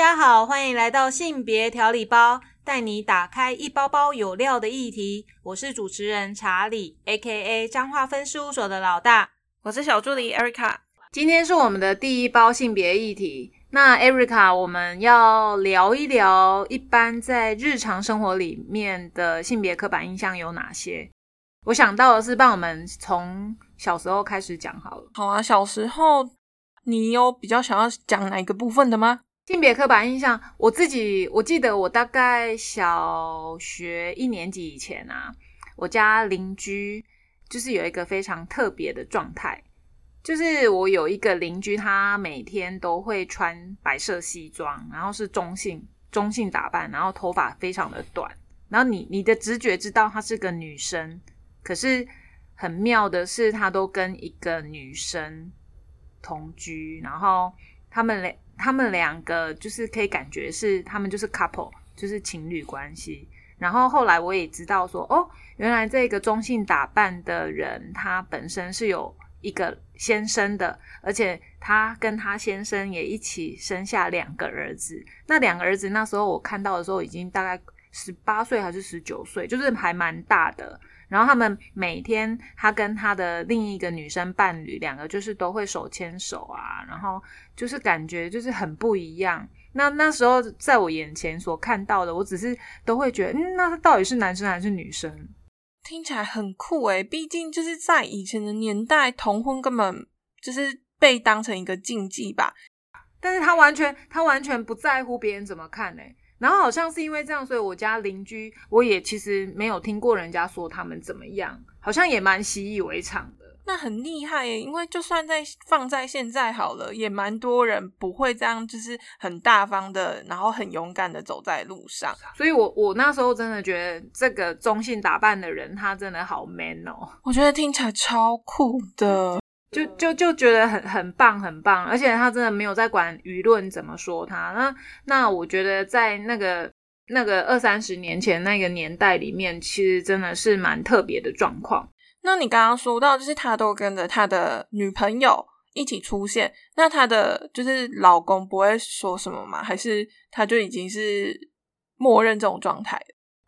家好，欢迎来到性别调理包，带你打开一包包有料的议题。我是主持人查理，A.K.A. 彰化分事务所的老大。我是小助理 Erica。今天是我们的第一包性别议题。那 Erica，我们要聊一聊一般在日常生活里面的性别刻板印象有哪些？我想到的是，帮我们从小时候开始讲好了。好啊，小时候你有比较想要讲哪一个部分的吗？性别刻板印象，我自己我记得我大概小学一年级以前啊，我家邻居就是有一个非常特别的状态，就是我有一个邻居，他每天都会穿白色西装，然后是中性中性打扮，然后头发非常的短，然后你你的直觉知道她是个女生，可是很妙的是，她都跟一个女生同居，然后他们两。他们两个就是可以感觉是他们就是 couple，就是情侣关系。然后后来我也知道说，哦，原来这个中性打扮的人，他本身是有一个先生的，而且他跟他先生也一起生下两个儿子。那两个儿子那时候我看到的时候，已经大概十八岁还是十九岁，就是还蛮大的。然后他们每天，他跟他的另一个女生伴侣，两个就是都会手牵手啊，然后就是感觉就是很不一样。那那时候在我眼前所看到的，我只是都会觉得，嗯，那他到底是男生还是女生？听起来很酷诶，毕竟就是在以前的年代，同婚根本就是被当成一个禁忌吧。但是他完全，他完全不在乎别人怎么看诶。然后好像是因为这样，所以我家邻居我也其实没有听过人家说他们怎么样，好像也蛮习以为常的。那很厉害耶，因为就算在放在现在好了，也蛮多人不会这样，就是很大方的，然后很勇敢的走在路上。所以我我那时候真的觉得这个中性打扮的人，他真的好 man 哦，我觉得听起来超酷的。就就就觉得很很棒很棒，而且他真的没有在管舆论怎么说他。那那我觉得在那个那个二三十年前那个年代里面，其实真的是蛮特别的状况。那你刚刚说到，就是他都跟着他的女朋友一起出现，那他的就是老公不会说什么吗？还是他就已经是默认这种状态？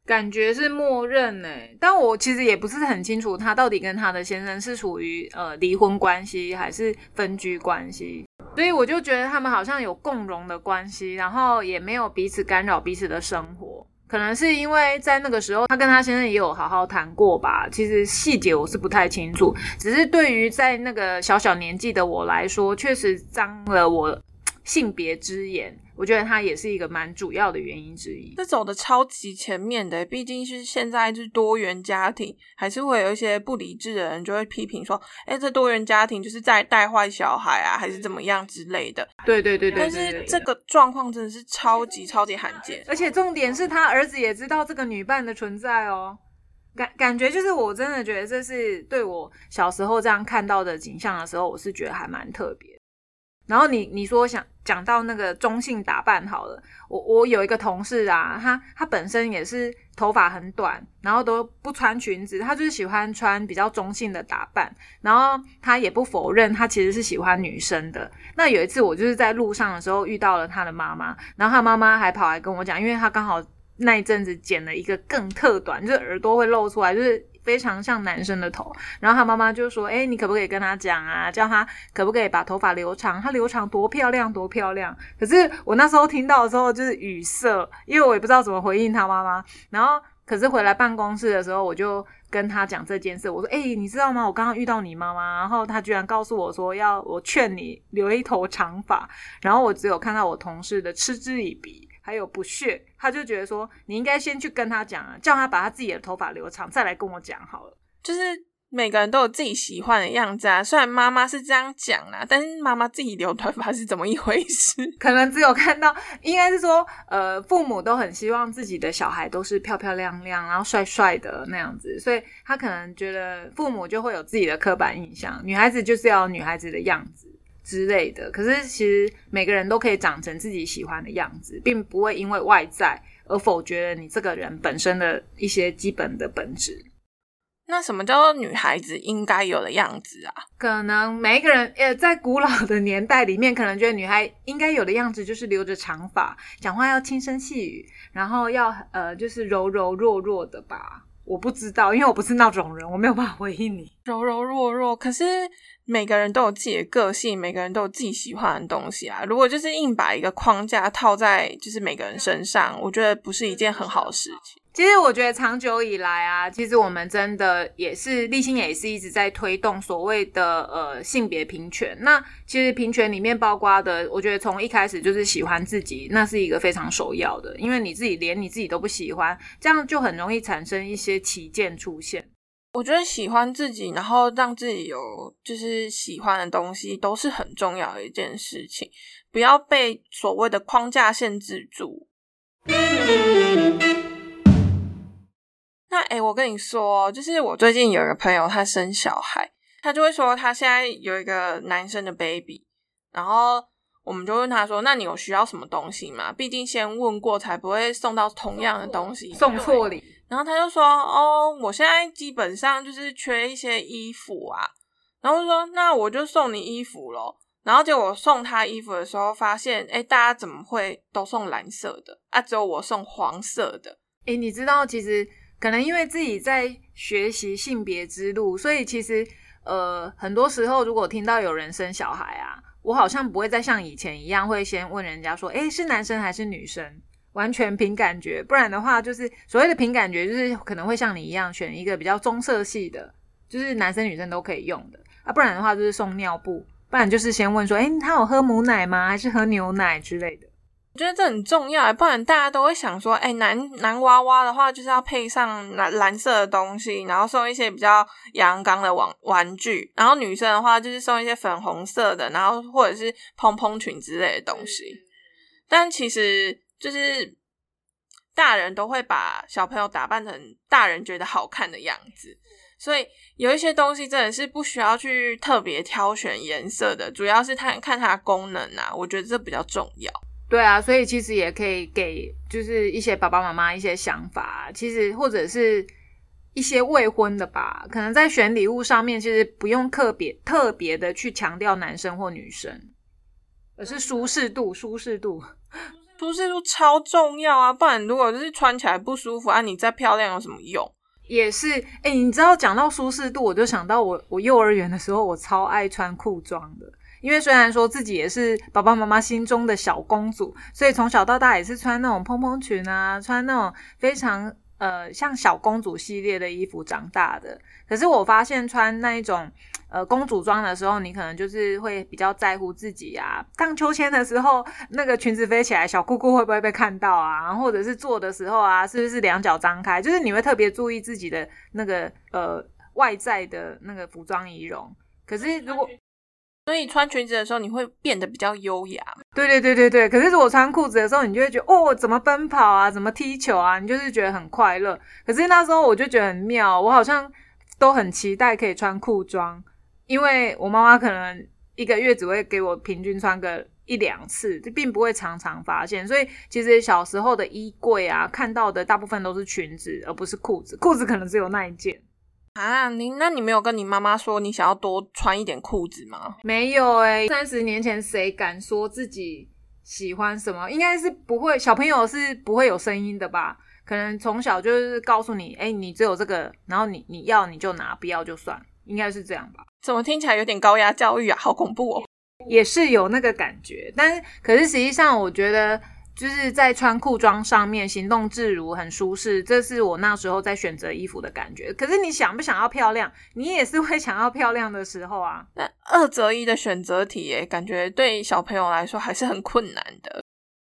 感觉是默认诶，但我其实也不是很清楚，他到底跟他的先生是处于呃离婚关系还是分居关系，所以我就觉得他们好像有共荣的关系，然后也没有彼此干扰彼此的生活，可能是因为在那个时候他跟他先生也有好好谈过吧，其实细节我是不太清楚，只是对于在那个小小年纪的我来说，确实脏了我性别之眼。我觉得它也是一个蛮主要的原因之一。这走的超级前面的，毕竟是现在是多元家庭，还是会有一些不理智的人就会批评说：“哎，这多元家庭就是在带坏小孩啊，还是怎么样之类的。”对对对对。但是这个状况真的是超级超级罕见，而且重点是他儿子也知道这个女伴的存在哦。感感觉就是我真的觉得这是对我小时候这样看到的景象的时候，我是觉得还蛮特别。然后你你说想讲到那个中性打扮好了，我我有一个同事啊，他他本身也是头发很短，然后都不穿裙子，他就是喜欢穿比较中性的打扮。然后他也不否认他其实是喜欢女生的。那有一次我就是在路上的时候遇到了他的妈妈，然后他妈妈还跑来跟我讲，因为他刚好那一阵子剪了一个更特短，就是耳朵会露出来，就是。非常像男生的头，然后他妈妈就说：“哎，你可不可以跟他讲啊，叫他可不可以把头发留长？他留长多漂亮，多漂亮。”可是我那时候听到的时候就是语塞，因为我也不知道怎么回应他妈妈。然后，可是回来办公室的时候，我就跟他讲这件事。我说：“哎，你知道吗？我刚刚遇到你妈妈，然后他居然告诉我说要我劝你留一头长发。”然后我只有看到我同事的嗤之以鼻。还有不屑，他就觉得说，你应该先去跟他讲啊，叫他把他自己的头发留长，再来跟我讲好了。就是每个人都有自己喜欢的样子啊。虽然妈妈是这样讲啦，但是妈妈自己留短发是怎么一回事？可能只有看到，应该是说，呃，父母都很希望自己的小孩都是漂漂亮亮，然后帅帅的那样子，所以他可能觉得父母就会有自己的刻板印象，女孩子就是要女孩子的样子。之类的，可是其实每个人都可以长成自己喜欢的样子，并不会因为外在而否决了你这个人本身的一些基本的本质。那什么叫做女孩子应该有的样子啊？可能每一个人，呃，在古老的年代里面，可能觉得女孩应该有的样子就是留着长发，讲话要轻声细语，然后要呃，就是柔柔弱弱的吧。我不知道，因为我不是那种人，我没有办法回应你。柔柔弱弱，可是每个人都有自己的个性，每个人都有自己喜欢的东西啊。如果就是硬把一个框架套在就是每个人身上，我觉得不是一件很好的事情。其实我觉得长久以来啊，其实我们真的也是立新也是一直在推动所谓的呃性别平权。那其实平权里面包括的，我觉得从一开始就是喜欢自己，那是一个非常首要的。因为你自己连你自己都不喜欢，这样就很容易产生一些旗舰出现。我觉得喜欢自己，然后让自己有就是喜欢的东西，都是很重要的一件事情。不要被所谓的框架限制住。那哎，我跟你说，就是我最近有一个朋友，他生小孩，他就会说他现在有一个男生的 baby，然后我们就问他说：“那你有需要什么东西吗？毕竟先问过才不会送到同样的东西，送错礼。”然后他就说：“哦，我现在基本上就是缺一些衣服啊。”然后说：“那我就送你衣服咯。然后结果送他衣服的时候，发现哎，大家怎么会都送蓝色的啊？只有我送黄色的。哎，你知道其实。可能因为自己在学习性别之路，所以其实呃，很多时候如果听到有人生小孩啊，我好像不会再像以前一样会先问人家说，诶，是男生还是女生？完全凭感觉，不然的话就是所谓的凭感觉，就是可能会像你一样选一个比较棕色系的，就是男生女生都可以用的啊，不然的话就是送尿布，不然就是先问说，诶，他有喝母奶吗？还是喝牛奶之类的。我觉得这很重要，不然大家都会想说，哎，男男娃娃的话就是要配上蓝蓝色的东西，然后送一些比较阳刚的玩玩具，然后女生的话就是送一些粉红色的，然后或者是蓬蓬裙之类的东西。但其实就是大人都会把小朋友打扮成大人觉得好看的样子，所以有一些东西真的是不需要去特别挑选颜色的，主要是看看它功能啊，我觉得这比较重要。对啊，所以其实也可以给就是一些爸爸妈妈一些想法，其实或者是一些未婚的吧，可能在选礼物上面，其实不用特别特别的去强调男生或女生，而是舒适度，舒适度，舒适度超重要啊！不然如果就是穿起来不舒服啊，你再漂亮有什么用？也是，哎，你知道讲到舒适度，我就想到我我幼儿园的时候，我超爱穿裤装的。因为虽然说自己也是爸爸妈妈心中的小公主，所以从小到大也是穿那种蓬蓬裙啊，穿那种非常呃像小公主系列的衣服长大的。可是我发现穿那一种呃公主装的时候，你可能就是会比较在乎自己啊。荡秋千的时候，那个裙子飞起来，小裤裤会不会被看到啊？或者是坐的时候啊，是不是两脚张开？就是你会特别注意自己的那个呃外在的那个服装仪容。可是如果所以穿裙子的时候，你会变得比较优雅。对对对对对。可是如果穿裤子的时候，你就会觉得哦，怎么奔跑啊，怎么踢球啊，你就是觉得很快乐。可是那时候我就觉得很妙，我好像都很期待可以穿裤装，因为我妈妈可能一个月只会给我平均穿个一两次，就并不会常常发现。所以其实小时候的衣柜啊，看到的大部分都是裙子，而不是裤子。裤子可能只有那一件。啊，你那你没有跟你妈妈说你想要多穿一点裤子吗？没有哎，三十年前谁敢说自己喜欢什么？应该是不会，小朋友是不会有声音的吧？可能从小就是告诉你，哎，你只有这个，然后你你要你就拿，不要就算，应该是这样吧？怎么听起来有点高压教育啊？好恐怖哦！也是有那个感觉，但是可是实际上我觉得。就是在穿裤装上面行动自如，很舒适，这是我那时候在选择衣服的感觉。可是你想不想要漂亮？你也是会想要漂亮的时候啊。那二择一的选择题，诶，感觉对小朋友来说还是很困难的。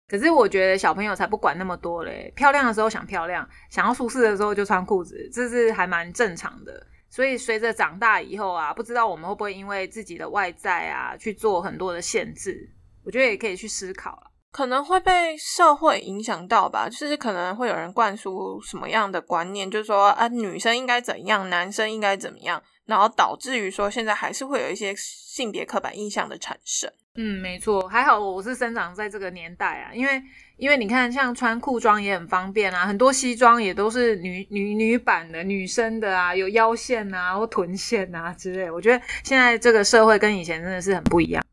可是我觉得小朋友才不管那么多嘞，漂亮的时候想漂亮，想要舒适的时候就穿裤子，这是还蛮正常的。所以随着长大以后啊，不知道我们会不会因为自己的外在啊去做很多的限制？我觉得也可以去思考了。可能会被社会影响到吧，就是可能会有人灌输什么样的观念，就是说啊，女生应该怎样，男生应该怎么样，然后导致于说现在还是会有一些性别刻板印象的产生。嗯，没错，还好我是生长在这个年代啊，因为因为你看，像穿裤装也很方便啊，很多西装也都是女女女版的女生的啊，有腰线啊或臀线啊之类。我觉得现在这个社会跟以前真的是很不一样。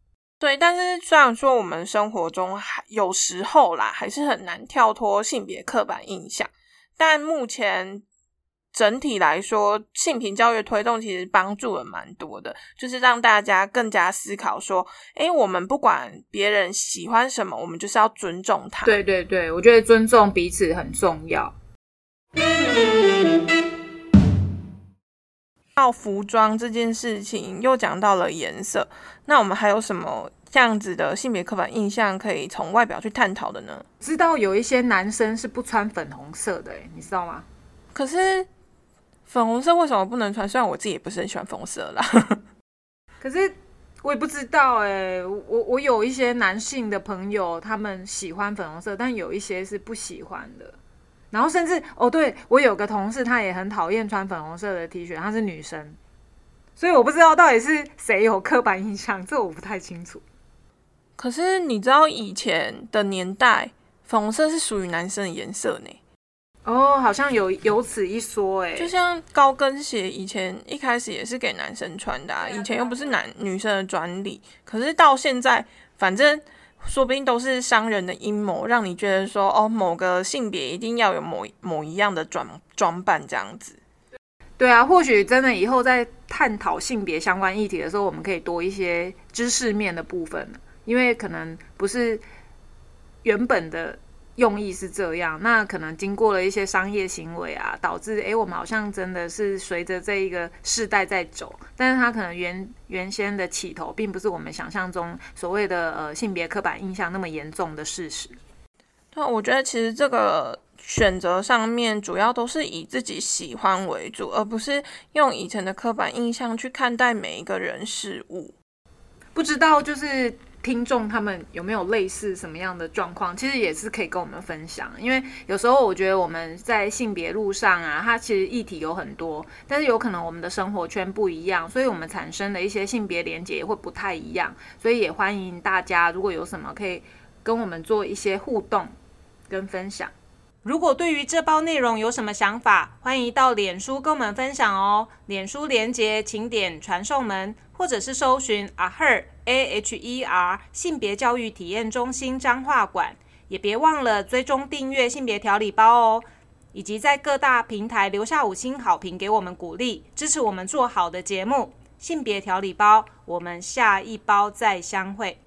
对，但是虽然说我们生活中还有时候啦，还是很难跳脱性别刻板印象，但目前整体来说，性平教育推动其实帮助了蛮多的，就是让大家更加思考说，哎，我们不管别人喜欢什么，我们就是要尊重他。对对对，我觉得尊重彼此很重要。到服装这件事情，又讲到了颜色。那我们还有什么这样子的性别刻板印象可以从外表去探讨的呢？知道有一些男生是不穿粉红色的，你知道吗？可是粉红色为什么不能穿？虽然我自己也不是很喜欢粉红色啦。可是我也不知道哎，我我有一些男性的朋友，他们喜欢粉红色，但有一些是不喜欢的。然后甚至哦，对我有个同事，她也很讨厌穿粉红色的 T 恤，她是女生，所以我不知道到底是谁有刻板印象，这我不太清楚。可是你知道以前的年代，粉红色是属于男生的颜色呢？哦，好像有有此一说哎。就像高跟鞋，以前一开始也是给男生穿的，以前又不是男女生的专利。可是到现在，反正。说不定都是商人的阴谋，让你觉得说哦，某个性别一定要有某某一样的装装扮这样子。对啊，或许真的以后在探讨性别相关议题的时候，我们可以多一些知识面的部分，因为可能不是原本的。用意是这样，那可能经过了一些商业行为啊，导致诶，我们好像真的是随着这一个世代在走，但是它可能原原先的起头，并不是我们想象中所谓的呃性别刻板印象那么严重的事实。那我觉得其实这个选择上面，主要都是以自己喜欢为主，而不是用以前的刻板印象去看待每一个人事物。不知道就是。听众他们有没有类似什么样的状况？其实也是可以跟我们分享，因为有时候我觉得我们在性别路上啊，它其实议题有很多，但是有可能我们的生活圈不一样，所以我们产生的一些性别连接也会不太一样。所以也欢迎大家，如果有什么可以跟我们做一些互动跟分享。如果对于这包内容有什么想法，欢迎到脸书跟我们分享哦。脸书连接请点传送门，或者是搜寻阿 her a h e r 性别教育体验中心彰化馆，也别忘了追踪订阅性别调理包哦，以及在各大平台留下五星好评给我们鼓励，支持我们做好的节目。性别调理包，我们下一包再相会。